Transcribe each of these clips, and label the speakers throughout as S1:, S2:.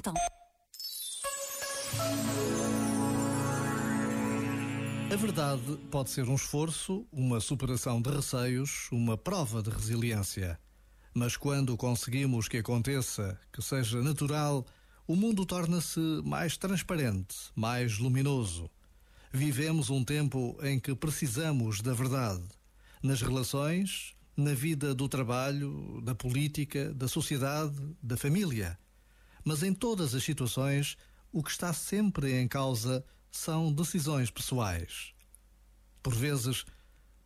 S1: Natal.
S2: A verdade pode ser um esforço, uma superação de receios, uma prova de resiliência. Mas quando conseguimos que aconteça, que seja natural, o mundo torna-se mais transparente, mais luminoso. Vivemos um tempo em que precisamos da verdade. Nas relações, na vida do trabalho, da política, da sociedade, da família. Mas em todas as situações, o que está sempre em causa são decisões pessoais. Por vezes,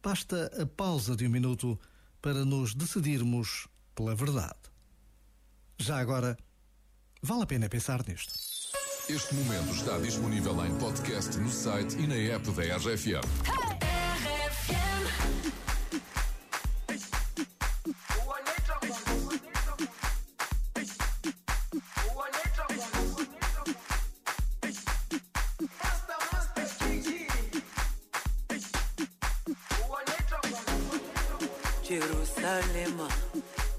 S2: basta a pausa de um minuto para nos decidirmos pela verdade. Já agora, vale a pena pensar nisto.
S3: Este momento está disponível em podcast no site e na app da RFM.
S4: Jerusalema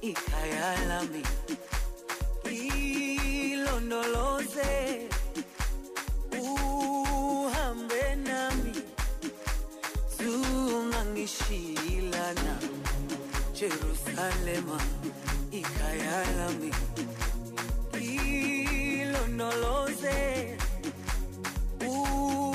S4: ikhaya lami ilondoloze uhambe nami zungangishilana Jerusalema ikhaya ilondoloze uhambe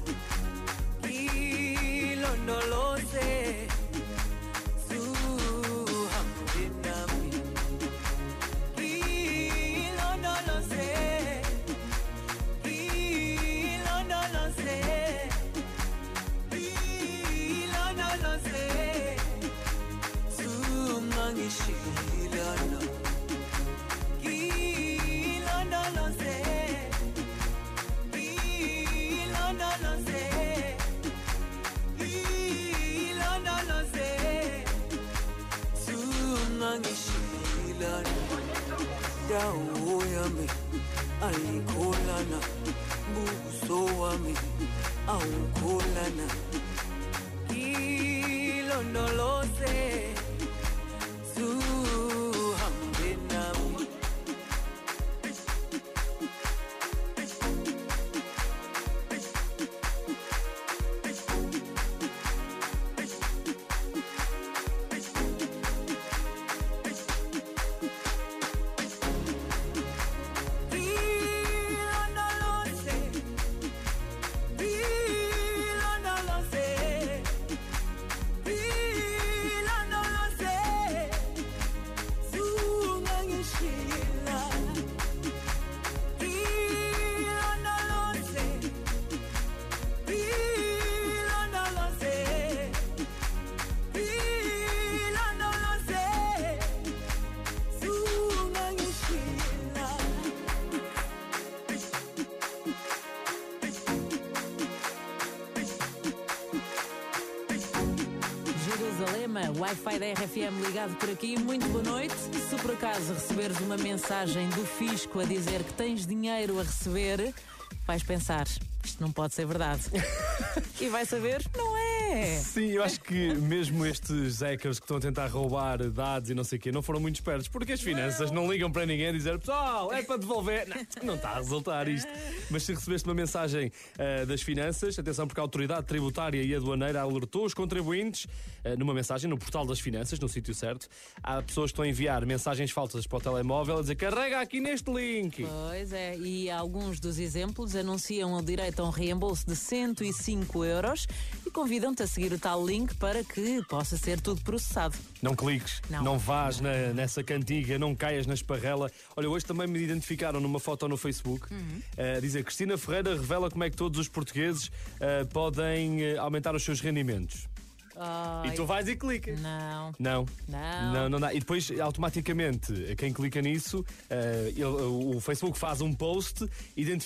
S4: zungangishilana dawo yami ayikholana buso wami awukholana
S5: Jerusalema, Wi-Fi da RFM ligado por aqui. Muito boa noite. Se por acaso receberes uma mensagem do fisco a dizer que tens dinheiro a receber, vais pensar: isto não pode ser verdade. e vai saber, não é.
S6: Sim, eu acho que mesmo estes hackers que estão a tentar roubar dados e não sei o quê não foram muito espertos, porque as finanças não ligam para ninguém a dizer pessoal, é para devolver. Não, não está a resultar isto. Mas se recebeste uma mensagem ah, das finanças, atenção, porque a autoridade tributária e aduaneira alertou os contribuintes ah, numa mensagem no portal das finanças, no sítio certo. Há pessoas que estão a enviar mensagens falsas para o telemóvel a dizer carrega aqui neste link.
S5: Pois é, e alguns dos exemplos anunciam o direito a um reembolso de 105 euros e convidam-te a seguir o tal link para que possa ser tudo processado.
S6: Não cliques,
S5: Não.
S6: não, vás na- nessa cantiga, não caias na esparrela. Olha, hoje também me identificaram numa foto no Facebook.
S5: Uhum.
S6: a dizer Cristina Ferreira revela como é que todos os portugueses ah, podem ah, aumentar os seus rendimentos.
S5: Ai,
S6: E tu vais e clicas.
S5: Não.
S6: Não.
S5: Não.
S6: Não, não dá. E depois, automaticamente, quem clica nisso, ah, ele- o Facebook faz um post, identifica.